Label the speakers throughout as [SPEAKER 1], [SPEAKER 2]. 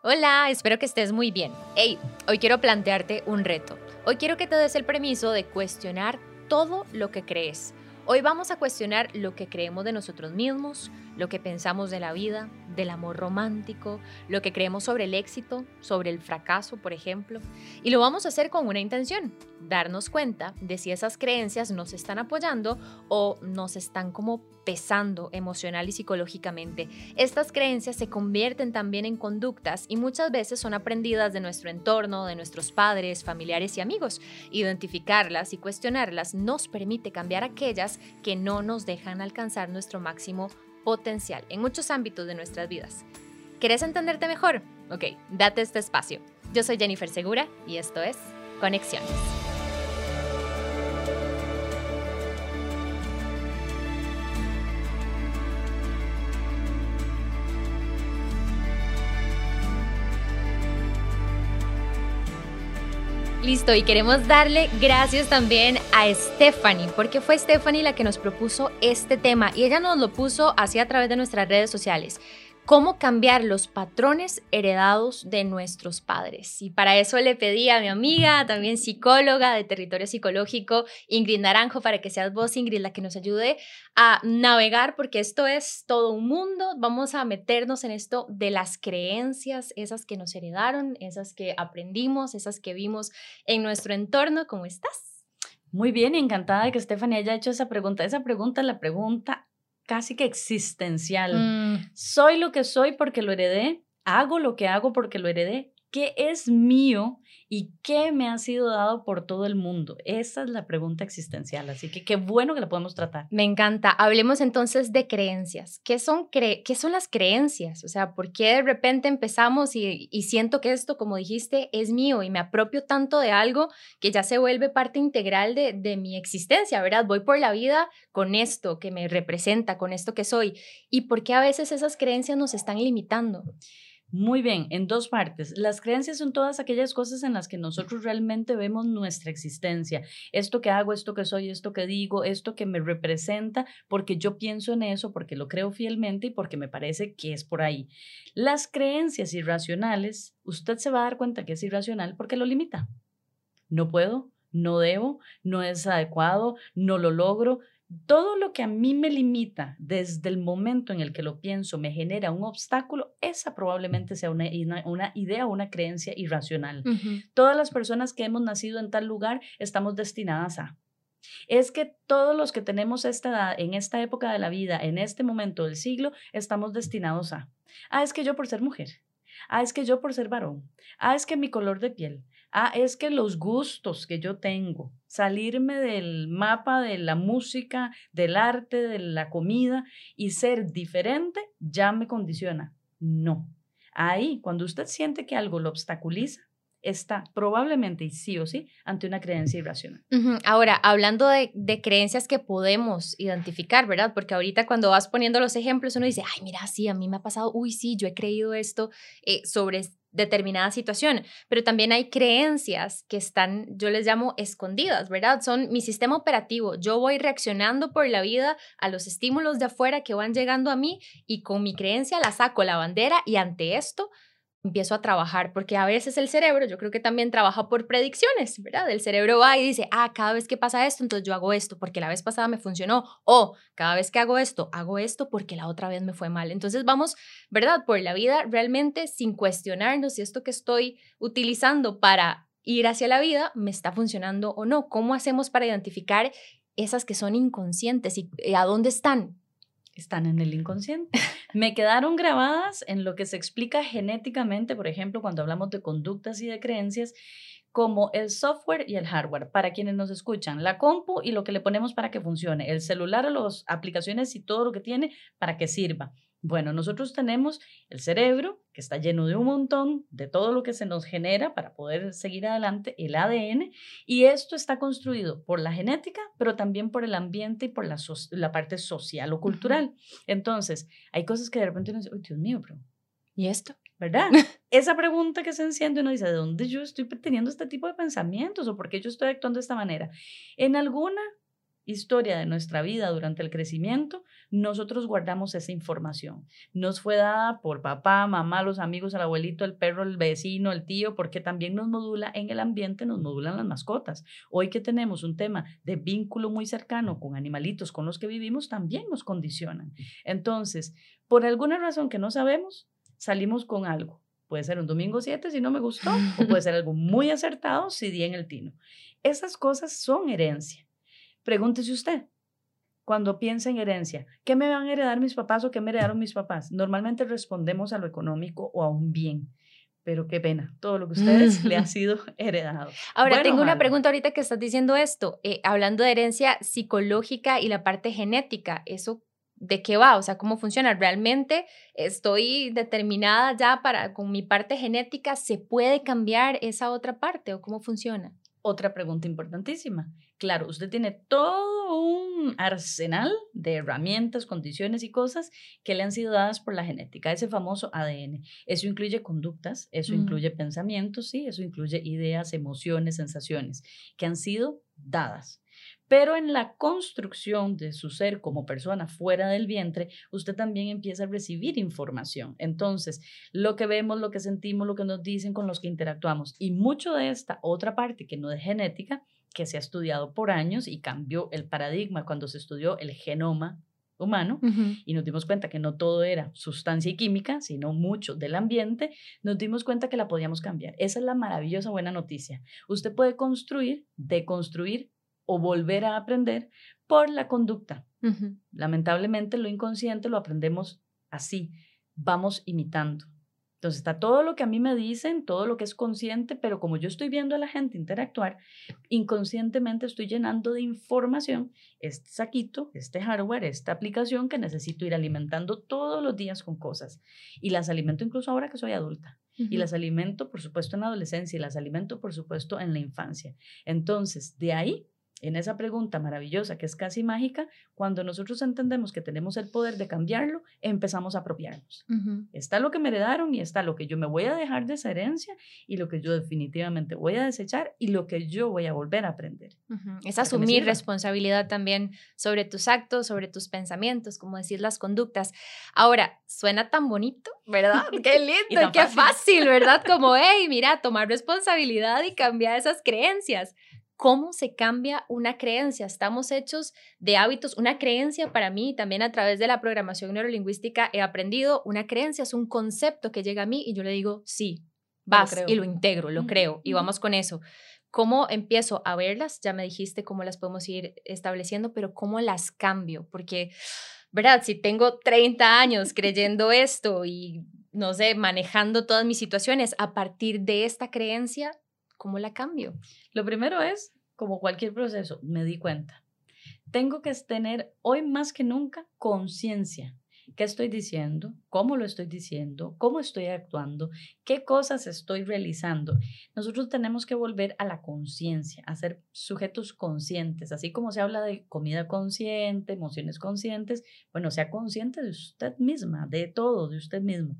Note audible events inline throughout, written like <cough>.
[SPEAKER 1] Hola, espero que estés muy bien. Hey, hoy quiero plantearte un reto. Hoy quiero que te des el permiso de cuestionar todo lo que crees. Hoy vamos a cuestionar lo que creemos de nosotros mismos, lo que pensamos de la vida, del amor romántico, lo que creemos sobre el éxito, sobre el fracaso, por ejemplo. Y lo vamos a hacer con una intención, darnos cuenta de si esas creencias nos están apoyando o nos están como pesando emocional y psicológicamente. Estas creencias se convierten también en conductas y muchas veces son aprendidas de nuestro entorno, de nuestros padres, familiares y amigos. Identificarlas y cuestionarlas nos permite cambiar aquellas que no nos dejan alcanzar nuestro máximo potencial en muchos ámbitos de nuestras vidas. ¿Querés entenderte mejor? Ok, date este espacio. Yo soy Jennifer Segura y esto es Conexiones. Listo, y queremos darle gracias también a Stephanie, porque fue Stephanie la que nos propuso este tema y ella nos lo puso así a través de nuestras redes sociales cómo cambiar los patrones heredados de nuestros padres. Y para eso le pedí a mi amiga, también psicóloga de territorio psicológico, Ingrid Naranjo, para que seas vos, Ingrid, la que nos ayude a navegar, porque esto es todo un mundo. Vamos a meternos en esto de las creencias, esas que nos heredaron, esas que aprendimos, esas que vimos en nuestro entorno. ¿Cómo estás?
[SPEAKER 2] Muy bien, encantada de que Stephanie haya hecho esa pregunta. Esa pregunta es la pregunta casi que existencial. Mm. Soy lo que soy porque lo heredé, hago lo que hago porque lo heredé. ¿Qué es mío y qué me ha sido dado por todo el mundo? Esa es la pregunta existencial, así que qué bueno que la podemos tratar.
[SPEAKER 1] Me encanta. Hablemos entonces de creencias. ¿Qué son, cre qué son las creencias? O sea, ¿por qué de repente empezamos y, siento que esto, como dijiste, es mío y me apropio tanto de algo que ya se vuelve parte integral de, de mi existencia, ¿verdad? Voy por la vida con esto que me representa, con esto que soy. ¿Y por qué a veces esas creencias nos están limitando?
[SPEAKER 2] Muy bien, en dos partes. Las creencias son todas aquellas cosas en las que nosotros realmente vemos nuestra existencia. Esto que hago, esto que soy, esto que digo, esto que me representa, porque yo pienso en eso, porque lo creo fielmente y porque me parece que es por ahí. Las creencias irracionales, usted se va a dar cuenta que es irracional porque lo limita. No puedo, no debo, no es adecuado, no lo logro, todo lo que a mí me limita desde el momento en el que lo pienso me genera un obstáculo, esa probablemente sea una, una, idea una creencia irracional. Todas las personas que hemos nacido en tal lugar estamos destinadas a. Es que todos los que tenemos esta edad, en esta época de la vida, en este momento del siglo, estamos destinados a. Ah, es que yo por ser mujer. Ah, es que yo por ser varón. Ah, es que mi color de piel. Ah, es que los gustos que yo tengo, salirme del mapa de la música, del arte, de la comida y ser diferente, ya me condiciona. No. Ahí, cuando usted siente que algo lo obstaculiza, está probablemente y sí o sí ante una creencia irracional.
[SPEAKER 1] Ahora, hablando de, creencias que podemos identificar, ¿verdad? Porque ahorita cuando vas poniendo los ejemplos, uno dice, ay, mira, sí, a mí me ha pasado, uy, sí, yo he creído esto eh, sobre determinada situación, pero también hay creencias que están, yo les llamo escondidas, ¿verdad? Son mi sistema operativo. Yo voy reaccionando por la vida a los estímulos de afuera que van llegando a mí y con mi creencia la saco la bandera y ante esto empiezo a trabajar, porque a veces el cerebro, yo creo que también trabaja por predicciones, ¿verdad? El cerebro va y dice, ah, cada vez que pasa esto, entonces yo hago esto, porque la vez pasada me funcionó, o cada vez que hago esto, hago esto porque la otra vez me fue mal. Entonces vamos, ¿verdad? Por la vida realmente sin cuestionarnos si esto que estoy utilizando para ir hacia la vida me está funcionando o no. ¿Cómo hacemos para identificar esas que son inconscientes y a dónde están?
[SPEAKER 2] Están en el inconsciente. Me quedaron grabadas en lo que se explica genéticamente, por ejemplo, cuando hablamos de conductas y de creencias, como el software y el hardware. Para quienes nos escuchan, la compu y lo que le ponemos para que funcione, el celular, las aplicaciones y todo lo que tiene para que sirva. Bueno, nosotros tenemos el cerebro, que está lleno de un montón de todo lo que se nos genera para poder seguir adelante, el ADN, y esto está construido por la genética, pero también por el ambiente y por la, la parte social o cultural. Entonces, hay cosas que de repente uno dice, Dios mío, pero ¿y esto? ¿Verdad? <laughs> Esa pregunta que se enciende, uno dice, ¿de dónde yo estoy teniendo este tipo de pensamientos o por qué yo estoy actuando de esta manera? En alguna historia de nuestra vida durante el crecimiento, nosotros guardamos esa información. Nos fue dada por papá, mamá, los amigos, el abuelito, el perro, el vecino, el tío, porque también nos modula en el ambiente, nos modulan las mascotas. Hoy que tenemos un tema de vínculo muy cercano con animalitos con los que vivimos, también nos condicionan. Entonces, por alguna razón que no sabemos, salimos con algo. Puede ser un domingo 7 si no me gustó, o puede ser algo muy <laughs> acertado si di en el tino. Esas cosas son herencia. Pregúntese usted, cuando piensa en herencia, ¿qué me van a heredar mis papás o qué me heredaron mis papás? Normalmente respondemos a lo económico o a un bien. Pero qué pena, todo lo que a ustedes <laughs> le ha sido heredado.
[SPEAKER 1] Ahora, tengo una pregunta ahorita que estás diciendo esto, eh, hablando de herencia psicológica y la parte genética, ¿eso de qué va? O sea, ¿cómo funciona? ¿Realmente estoy determinada ya para, con mi parte genética, se puede cambiar esa otra parte o cómo funciona?
[SPEAKER 2] Otra pregunta importantísima. Claro, usted tiene todo un arsenal de herramientas, condiciones y cosas que le han sido dadas por la genética, ese famoso ADN. Eso incluye conductas, eso mm. incluye pensamientos, sí, eso incluye ideas, emociones, sensaciones que han sido dadas. Pero en la construcción de su ser como persona fuera del vientre, usted también empieza a recibir información. Entonces, lo que vemos, lo que sentimos, lo que nos dicen, con los que interactuamos. Y mucho de esta otra parte que no es genética, que se ha estudiado por años y cambió el paradigma cuando se estudió el genoma humano y nos dimos cuenta que no todo era sustancia y química, sino mucho del ambiente, nos dimos cuenta que la podíamos cambiar. Esa es la maravillosa buena noticia. Usted puede construir, deconstruir o volver a aprender por la conducta. Lamentablemente lo inconsciente lo aprendemos así, vamos imitando. Entonces está todo lo que a mí me dicen, todo lo que es consciente, pero como yo estoy viendo a la gente interactuar, inconscientemente estoy llenando de información este saquito, este hardware, esta aplicación que necesito ir alimentando todos los días con cosas. Y las alimento incluso ahora que soy adulta. Y las alimento, por supuesto, en la adolescencia y las alimento, por supuesto, en la infancia. Entonces, de ahí en esa pregunta maravillosa que es casi mágica, cuando nosotros entendemos que tenemos el poder de cambiarlo, empezamos a apropiarnos. Está lo que me heredaron y está lo que yo me voy a dejar de esa herencia y lo que yo definitivamente voy a desechar y lo que yo voy a volver a aprender.
[SPEAKER 1] Es asumir responsabilidad también sobre tus actos, sobre tus pensamientos, como decir las conductas. Ahora, suena tan bonito, ¿verdad? <laughs> Qué lindo, qué fácil, ¿verdad? Como, <laughs> hey, mira, tomar responsabilidad y cambiar esas creencias cómo se cambia una creencia. Estamos hechos de hábitos. Una creencia para mí, también a través de la programación neurolingüística, he aprendido, una creencia es un concepto que llega a mí y yo le digo, sí, vas y lo integro, lo creo y vamos con eso. ¿Cómo empiezo a verlas? Ya me dijiste cómo las podemos ir estableciendo, pero ¿cómo las cambio? Porque, ¿verdad? Si tengo 30 años creyendo esto y, no sé, manejando todas mis situaciones a partir de esta creencia, ¿Cómo la cambio?
[SPEAKER 2] Lo primero es, como cualquier proceso, me di cuenta. Tengo que tener hoy más que nunca conciencia. ¿Qué estoy diciendo? ¿Cómo lo estoy diciendo? ¿Cómo estoy actuando? ¿Qué cosas estoy realizando? Nosotros tenemos que volver a la conciencia, a ser sujetos conscientes, así como se habla de comida consciente, emociones conscientes. Bueno, sea consciente de usted misma, de todo, de usted mismo.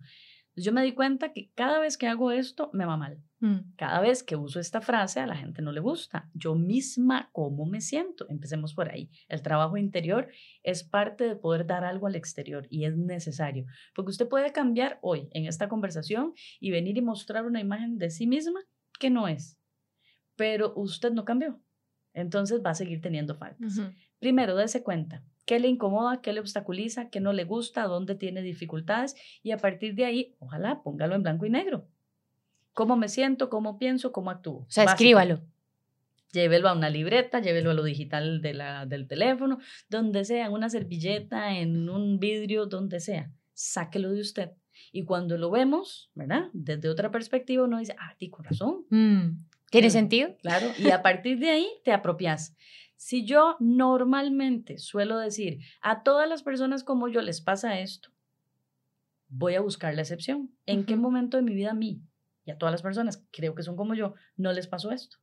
[SPEAKER 2] Yo me di cuenta que cada vez que hago esto me va mal. Mm. Cada vez que uso esta frase a la gente no le gusta. Yo misma, ¿cómo me siento? Empecemos por ahí. El trabajo interior es parte de poder dar algo al exterior y es necesario, porque usted puede cambiar hoy en esta conversación y venir y mostrar una imagen de sí misma que no es, pero usted no cambió. Entonces va a seguir teniendo faltas. Primero, dése cuenta. ¿Qué le incomoda? ¿Qué le obstaculiza? ¿Qué no le gusta? ¿Dónde tiene dificultades? Y a partir de ahí, ojalá póngalo en blanco y negro cómo me siento, cómo pienso, cómo actúo.
[SPEAKER 1] O sea, escríbalo.
[SPEAKER 2] Llévelo a una libreta, llévelo a lo digital de la, del teléfono, donde sea, en una servilleta, en un vidrio, donde sea. Sáquelo de usted. Y cuando lo vemos, ¿verdad? Desde otra perspectiva, uno dice, ah, ti con razón.
[SPEAKER 1] Mm, ¿Tiene sentido?
[SPEAKER 2] Claro. Y a partir de ahí te apropias. Si yo normalmente suelo decir, a todas las personas como yo les pasa esto, voy a buscar la excepción. ¿En qué momento de mi vida a mí y a todas las personas, creo que son como yo, no les pasó esto.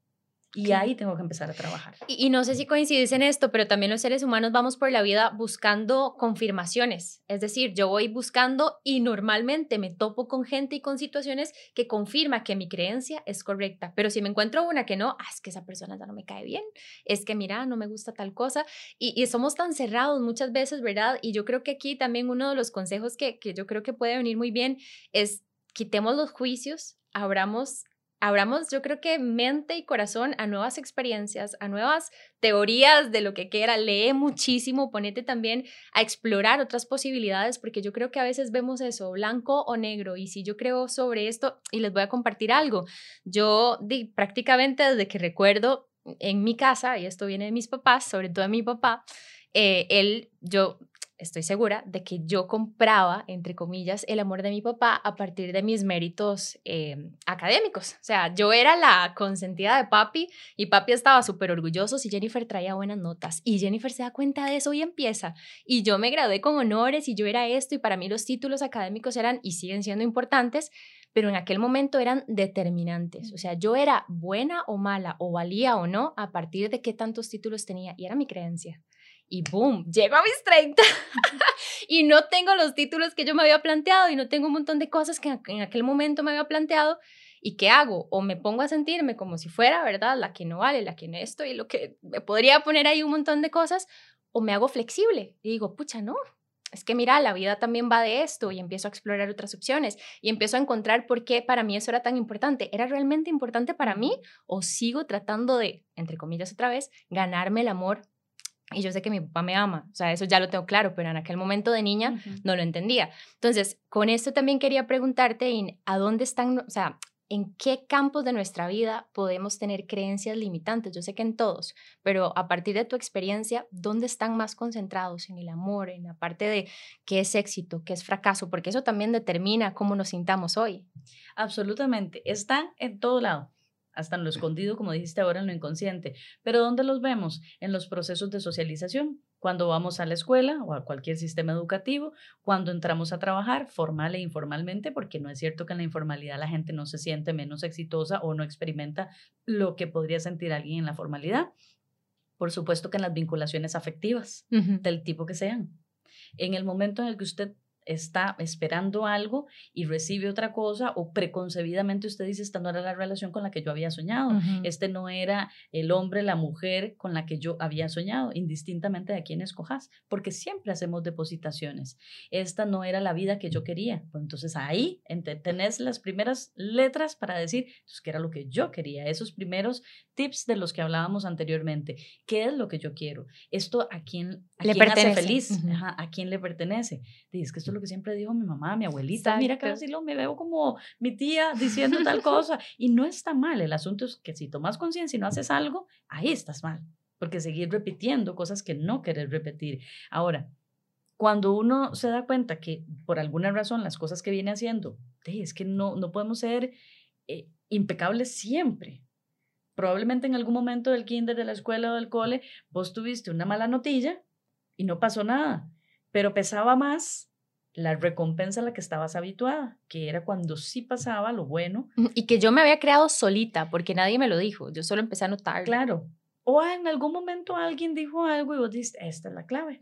[SPEAKER 2] Y ahí tengo que empezar a trabajar.
[SPEAKER 1] Y, no sé si coincides en esto, pero también los seres humanos vamos por la vida buscando confirmaciones. Es decir, yo voy buscando y normalmente me topo con gente y con situaciones que confirma que mi creencia es correcta. Pero si me encuentro una que no, ah, es que esa persona ya no me cae bien, es que mira, no me gusta tal cosa. Y, somos tan cerrados muchas veces, ¿verdad? Y yo creo que aquí también uno de los consejos que, que yo creo que puede venir muy bien es quitemos los juicios, abramos abramos, yo creo que mente y corazón a nuevas experiencias, a nuevas teorías de lo que quiera, lee muchísimo, ponete también a explorar otras posibilidades, porque yo creo que a veces vemos eso, blanco o negro, y si yo creo sobre esto, y les voy a compartir algo, yo di, prácticamente desde que recuerdo en mi casa, y esto viene de mis papás, sobre todo de mi papá, eh, él, yo estoy segura de que yo compraba, entre comillas, el amor de mi papá a partir de mis méritos eh, académicos. O sea, yo era la consentida de papi y papi estaba súper orgulloso si Jennifer traía buenas notas. Y Jennifer se da cuenta de eso y empieza. Y yo me gradué con honores y yo era esto y para mí los títulos académicos eran y siguen siendo importantes, pero en aquel momento eran determinantes. O sea, yo era buena o mala o valía o no a partir de qué tantos títulos tenía y era mi creencia y boom, llego a mis 30 <laughs> y no tengo los títulos que yo me había planteado y no tengo un montón de cosas que en aquel momento me había planteado. ¿Y qué hago? O me pongo a sentirme como si fuera, ¿verdad? La que no vale, la que no esto y lo que me podría poner ahí un montón de cosas, o me hago flexible y digo, pucha, no, es que mira, la vida también va de esto y empiezo a explorar otras opciones y empiezo a encontrar por qué para mí eso era tan importante. ¿Era realmente importante para mí o sigo tratando de, entre comillas otra vez, ganarme el amor y yo sé que mi papá me ama, o sea, eso ya lo tengo claro, pero en aquel momento de niña no lo entendía. Entonces, con esto también quería preguntarte, ¿a dónde están, o sea, en qué campos de nuestra vida podemos tener creencias limitantes? Yo sé que en todos, pero a partir de tu experiencia, ¿dónde están más concentrados? En el amor, en la parte de qué es éxito, qué es fracaso, porque eso también determina cómo nos sintamos hoy.
[SPEAKER 2] Absolutamente, están en todo lado hasta en lo escondido, como dijiste ahora, en lo inconsciente. Pero ¿dónde los vemos? En los procesos de socialización, cuando vamos a la escuela o a cualquier sistema educativo, cuando entramos a trabajar formal e informalmente, porque no es cierto que en la informalidad la gente no se siente menos exitosa o no experimenta lo que podría sentir alguien en la formalidad. Por supuesto que en las vinculaciones afectivas, del tipo que sean. En el momento en el que usted está esperando algo y recibe otra cosa o preconcebidamente usted dice, esta no era la relación con la que yo había soñado, este no era el hombre, la mujer con la que yo había soñado, indistintamente de quién escojas, porque siempre hacemos depositaciones. Esta no era la vida que yo quería. Pues entonces ahí tenés las primeras letras para decir, pues, qué era lo que yo quería, esos primeros tips de los que hablábamos anteriormente. ¿Qué es lo que yo quiero? Esto a quién, le quién pertenece. hace feliz, a quién le pertenece. Dices que esto lo que siempre dijo mi mamá, mi abuelita, mira casi lo me veo como mi tía diciendo tal cosa <laughs> y no está mal, el asunto es que si tomas conciencia y no haces algo, ahí estás mal, porque seguir repitiendo cosas que no quieres repetir. Ahora, cuando uno se da cuenta que por alguna razón las cosas que viene haciendo, es que no, no podemos ser eh, impecables siempre. Probablemente en algún momento del kinder, de la escuela o del cole, vos tuviste una mala notilla y no pasó nada, pero pesaba más la recompensa a la que estabas habituada, que era cuando sí pasaba lo bueno.
[SPEAKER 1] Y que yo me había creado solita, porque nadie me lo dijo, yo solo empecé a notar.
[SPEAKER 2] Claro. O en algún momento alguien dijo algo y vos dijiste, esta es la clave.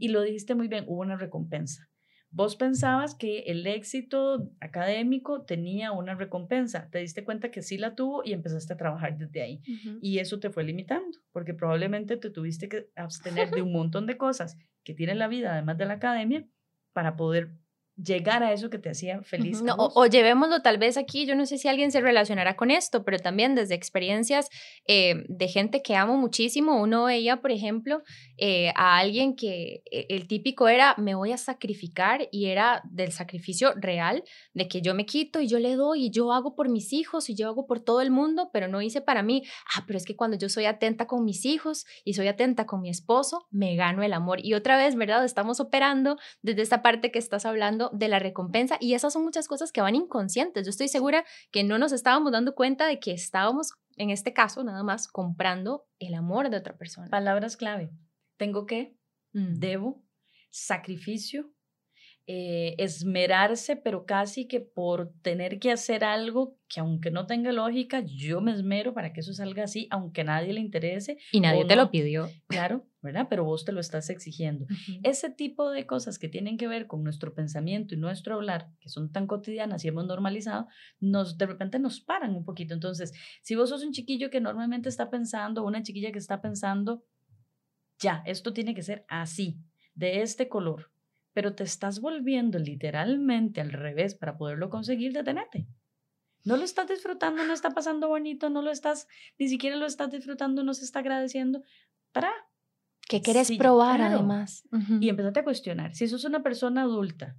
[SPEAKER 2] Y lo dijiste muy bien, hubo una recompensa. Vos pensabas que el éxito académico tenía una recompensa, te diste cuenta que sí la tuvo y empezaste a trabajar desde ahí. Y eso te fue limitando, porque probablemente te tuviste que abstener de un <laughs> montón de cosas que tiene la vida, además de la academia, para poder llegar a eso que te hacía feliz.
[SPEAKER 1] o, llevémoslo tal vez aquí, yo no sé si alguien se relacionará con esto, pero también desde experiencias eh, de gente que amo muchísimo, uno veía, por ejemplo, eh, a alguien que e, el típico era, me voy a sacrificar y era del sacrificio real, de que yo me quito y yo le doy y yo hago por mis hijos y yo hago por todo el mundo, pero no hice para mí. Ah, pero es que cuando yo soy atenta con mis hijos y soy atenta con mi esposo, me gano el amor. Y otra vez, ¿verdad? Estamos operando desde esta parte que estás hablando de la recompensa y esas son muchas cosas que van inconscientes. Yo estoy segura que no nos estábamos dando cuenta de que estábamos, en este caso, nada más comprando el amor de otra persona.
[SPEAKER 2] Palabras clave tengo que, mm. debo, sacrificio, eh, esmerarse, pero casi que por tener que hacer algo que aunque no tenga lógica, yo me esmero para que eso salga así, aunque a nadie le interese.
[SPEAKER 1] Y nadie te lo pidió.
[SPEAKER 2] Claro, ¿verdad? Pero vos te lo estás exigiendo. Ese tipo de cosas que tienen que ver con nuestro pensamiento y nuestro hablar, que son tan cotidianas y hemos normalizado, nos de repente nos paran un poquito. Entonces, si vos sos un chiquillo que normalmente está pensando, una chiquilla que está pensando, ya, esto tiene que ser así, de este color pero te estás volviendo literalmente al revés para poderlo conseguir, detenete. No lo estás disfrutando, no está pasando bonito, no lo estás, ni siquiera lo estás disfrutando, no se está agradeciendo. Para.
[SPEAKER 1] ¿Qué quieres probar además?
[SPEAKER 2] Y empezate a cuestionar. Si sos una persona adulta,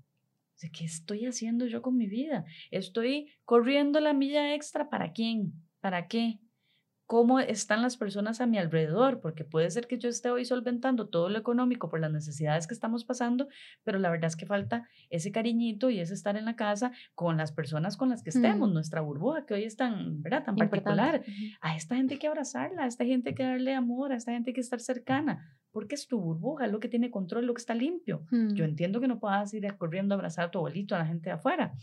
[SPEAKER 2] ¿qué estoy haciendo yo con mi vida? ¿Estoy corriendo la milla extra para quién? ¿Para qué? Cómo están las personas a mi alrededor, porque puede ser que yo esté hoy solventando todo lo económico por las necesidades que estamos pasando, pero la verdad es que falta ese cariñito y ese estar en la casa con las personas con las que estemos, nuestra burbuja que hoy es tan, ¿verdad? tan particular. A esta gente hay que abrazarla, a esta gente hay que darle amor, a esta gente hay que estar cercana, porque es tu burbuja, es lo que tiene control, lo que está limpio. Yo entiendo que no puedas ir corriendo a abrazar a tu abuelito, a la gente de afuera,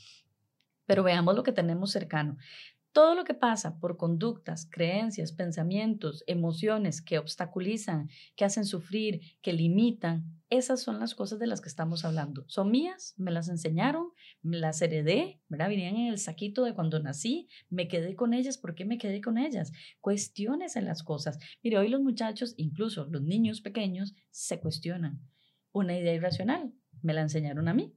[SPEAKER 2] pero veamos lo que tenemos cercano. Todo lo que pasa por conductas, creencias, pensamientos, emociones que obstaculizan, que hacen sufrir, que limitan, esas son las cosas de las que estamos hablando. Son mías, me las enseñaron, me las heredé, ¿verdad? Vinían en el saquito de cuando nací, me quedé con ellas, ¿por qué me quedé con ellas? Cuestiones en las cosas. Mire, hoy los muchachos, incluso los niños pequeños, se cuestionan. Una idea irracional, me la enseñaron a mí.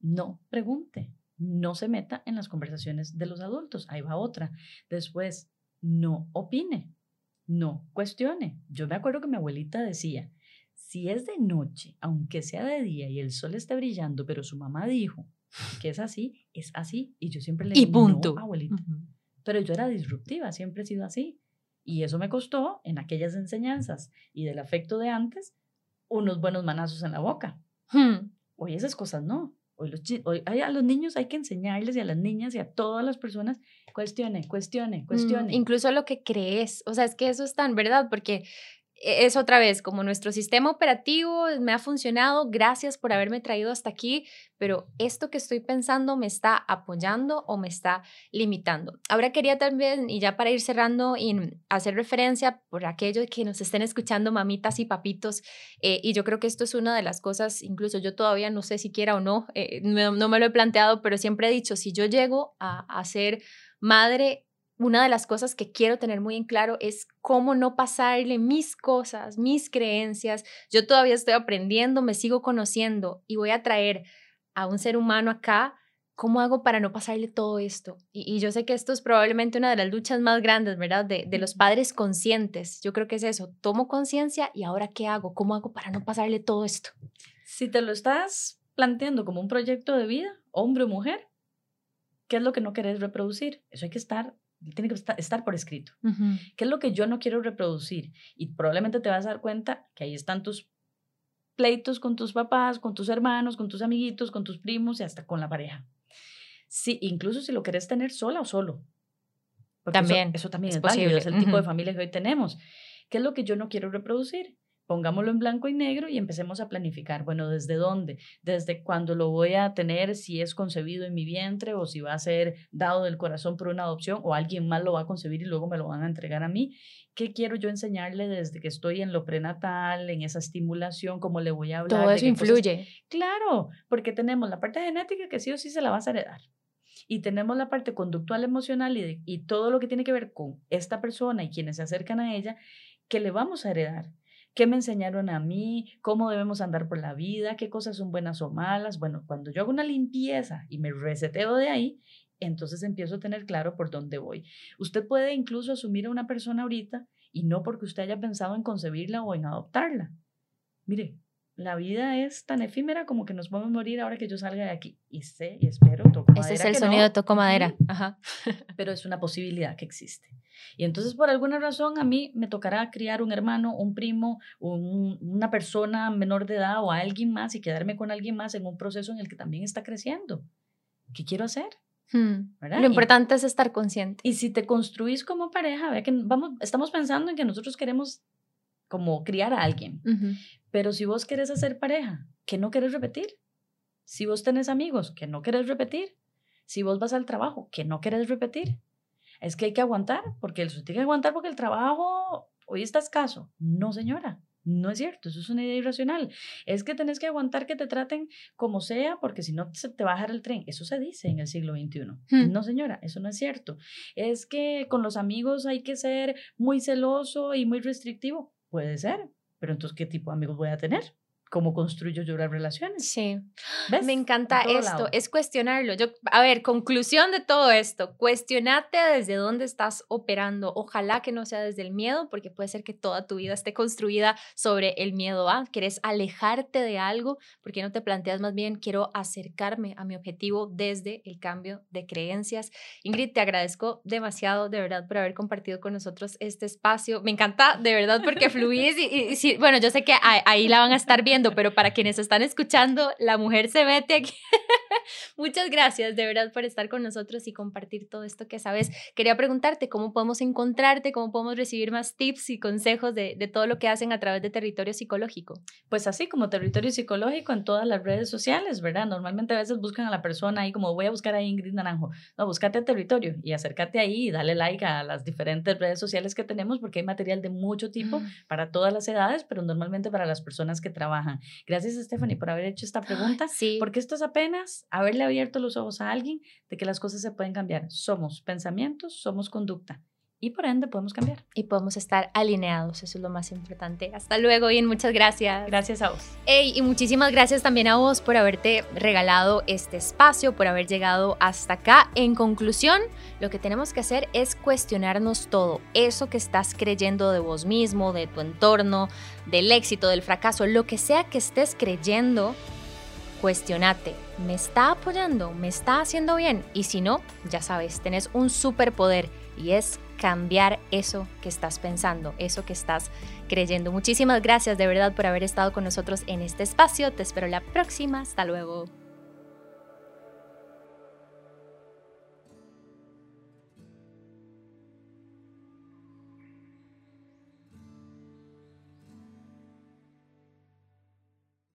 [SPEAKER 2] No pregunte, no se meta en las conversaciones de los adultos. Ahí va otra. Después, no opine, no cuestione. Yo me acuerdo que mi abuelita decía, si es de noche, aunque sea de día y el sol esté brillando, pero su mamá dijo que es así, es así. Y yo siempre le
[SPEAKER 1] digo, punto.
[SPEAKER 2] abuelita. Pero yo era disruptiva, siempre he sido así. Y eso me costó en aquellas enseñanzas y del afecto de antes unos buenos manazos en la boca. Hmm. Hoy esas cosas no. Hoy, a los niños hay que enseñarles y a las niñas y a todas las personas, cuestione, cuestione, mm, cuestione.
[SPEAKER 1] incluso lo que crees, o sea, es que eso es tan verdad, porque es otra vez, como nuestro sistema operativo me ha funcionado, gracias por haberme traído hasta aquí, pero esto que estoy pensando me está apoyando o me está limitando. Ahora quería también, y ya para ir cerrando, y hacer referencia por aquellos que nos estén escuchando, mamitas y papitos, eh, y yo creo que esto es una de las cosas, incluso yo todavía no sé si quiera o no, eh, no, no, me lo he planteado, pero siempre he dicho, si yo llego a, a ser madre, una de las cosas que quiero tener muy en claro es cómo no pasarle mis cosas, mis creencias. Yo todavía estoy aprendiendo, me sigo conociendo y voy a traer a un ser humano acá. ¿Cómo hago para no pasarle todo esto? Y, yo sé que esto es probablemente una de las luchas más grandes, ¿verdad? De, de los padres conscientes. Yo creo que es eso. Tomo conciencia y ahora ¿qué hago? ¿Cómo hago para no pasarle todo esto?
[SPEAKER 2] Si te lo estás planteando como un proyecto de vida, hombre o mujer, ¿qué es lo que no querés reproducir? Eso hay que estar tiene que estar por escrito. ¿Qué es lo que yo no quiero reproducir? Y probablemente te vas a dar cuenta que ahí están tus pleitos con tus papás, con tus hermanos, con tus amiguitos, con tus primos y hasta con la pareja. Sí, incluso si lo querés tener sola o solo.
[SPEAKER 1] también.
[SPEAKER 2] Eso, también es, posible. es el tipo de familia que hoy tenemos. ¿Qué es lo que yo no quiero reproducir? Pongámoslo en blanco y negro y empecemos a planificar. Bueno, ¿desde dónde? ¿Desde cuándo lo voy a tener? Si es concebido en mi vientre o si va a ser dado del corazón por una adopción o alguien más lo va a concebir y luego me lo van a entregar a mí. ¿Qué quiero yo enseñarle desde que estoy en lo prenatal, en esa estimulación? ¿Cómo le voy a hablar?
[SPEAKER 1] Todo eso influye.
[SPEAKER 2] Claro, porque tenemos la parte genética que sí o sí se la vas a heredar. Y tenemos la parte conductual, emocional y, y todo lo que tiene que ver con esta persona y quienes se acercan a ella, que le vamos a heredar qué me enseñaron a mí, cómo debemos andar por la vida, qué cosas son buenas o malas. Bueno, cuando yo hago una limpieza y me reseteo de ahí, entonces empiezo a tener claro por dónde voy. Usted puede incluso asumir a una persona ahorita y no porque usted haya pensado en concebirla o en adoptarla. Mire, la vida es tan efímera como que nos podemos morir ahora que yo salga de aquí. Y sé y espero, toco
[SPEAKER 1] Ese es el sonido de toco madera. Ajá. <laughs>
[SPEAKER 2] Pero es una posibilidad que existe. Y entonces, por alguna razón, a mí me tocará criar un hermano, un primo, una persona menor de edad o alguien más y quedarme con alguien más en un proceso en el que también está creciendo. ¿Qué quiero hacer?
[SPEAKER 1] Hmm. Lo importante es estar consciente.
[SPEAKER 2] Y si te construís como pareja, ve que vamos, estamos pensando en que nosotros queremos como criar a alguien. Pero si vos querés hacer pareja, ¿qué no querés repetir? Si vos tenés amigos que no querés repetir, si vos vas al trabajo que no querés repetir, es que hay que aguantar, porque el tiene que aguantar porque el trabajo hoy está escaso. No, señora. No es cierto, eso es una idea irracional. Es que tenés que aguantar que te traten como sea, porque si no se te va a bajar el tren. Eso se dice en el siglo XXI. Hmm. No, señora, eso no es cierto. Es que con los amigos hay que ser muy celoso y muy restrictivo. Puede ser, pero entonces, ¿qué tipo de amigos voy a tener? Cómo construyo yo las relaciones.
[SPEAKER 1] Sí. Me encanta esto, es cuestionarlo. Yo, a ver, conclusión de todo esto, cuestionate desde dónde estás operando. Ojalá que no sea desde el miedo, porque puede ser que toda tu vida esté construida sobre el miedo. ¿ah? ¿Quieres alejarte de algo? porque no te planteas más bien, quiero acercarme a mi objetivo desde el cambio de creencias? Ingrid, te agradezco demasiado, de verdad, por haber compartido con nosotros este espacio. Me encanta, de verdad, porque <laughs> fluís y, y, bueno, yo sé que ahí la van a estar viendo pero para quienes están escuchando, la mujer se mete aquí. <laughs> <laughs> Muchas gracias de verdad por estar con nosotros y compartir todo esto que sabes. Quería preguntarte cómo podemos encontrarte, cómo podemos recibir más tips y consejos de, de todo lo que hacen a través de Territorio Psicológico.
[SPEAKER 2] Pues así como Territorio Psicológico en todas las redes sociales, ¿verdad? Normalmente a veces buscan a la persona ahí como voy a buscar a Ingrid Naranjo. No, búscate Territorio y acércate ahí y dale like a las diferentes redes sociales que tenemos porque hay material de mucho tipo para todas las edades, pero normalmente para las personas que trabajan Gracias, Stephanie, por haber hecho esta pregunta. Sí. Porque esto es apenas haberle abierto los ojos a alguien de que las cosas se pueden cambiar. Somos pensamientos, somos conducta y por ende podemos cambiar.
[SPEAKER 1] Y podemos estar alineados, eso es lo más importante. Hasta luego, Ian, muchas gracias.
[SPEAKER 2] Gracias a vos.
[SPEAKER 1] Hey, y muchísimas gracias también a vos por haberte regalado este espacio, por haber llegado hasta acá. En conclusión, lo que tenemos que hacer es cuestionarnos todo, eso que estás creyendo de vos mismo, de tu entorno, del éxito, del fracaso, lo que sea que estés creyendo, cuestionate, ¿me está apoyando? ¿Me está haciendo bien? Y si no, ya sabes, tenés un superpoder y es cambiar eso que estás pensando, eso que estás creyendo. Muchísimas gracias de verdad por haber estado con nosotros en este espacio. Te espero la próxima. Hasta luego.